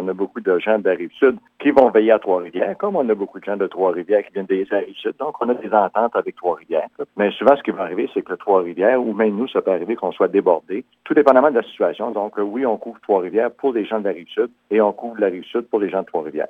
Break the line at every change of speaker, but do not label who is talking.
On a beaucoup de gens de la Rive-Sud qui vont veiller à Trois-Rivières, comme on a beaucoup de gens de Trois-Rivières qui viennent veiller à la Rive-Sud. Donc, on a des ententes avec Trois-Rivières. Mais souvent, ce qui va arriver, c'est que Trois-Rivières, ou même nous, ça peut arriver qu'on soit débordé, tout dépendamment de la situation. Donc, euh, oui, on couvre Trois-Rivières pour les gens de la Rive-Sud et on couvre la Rive-Sud pour les gens de Trois-Rivières.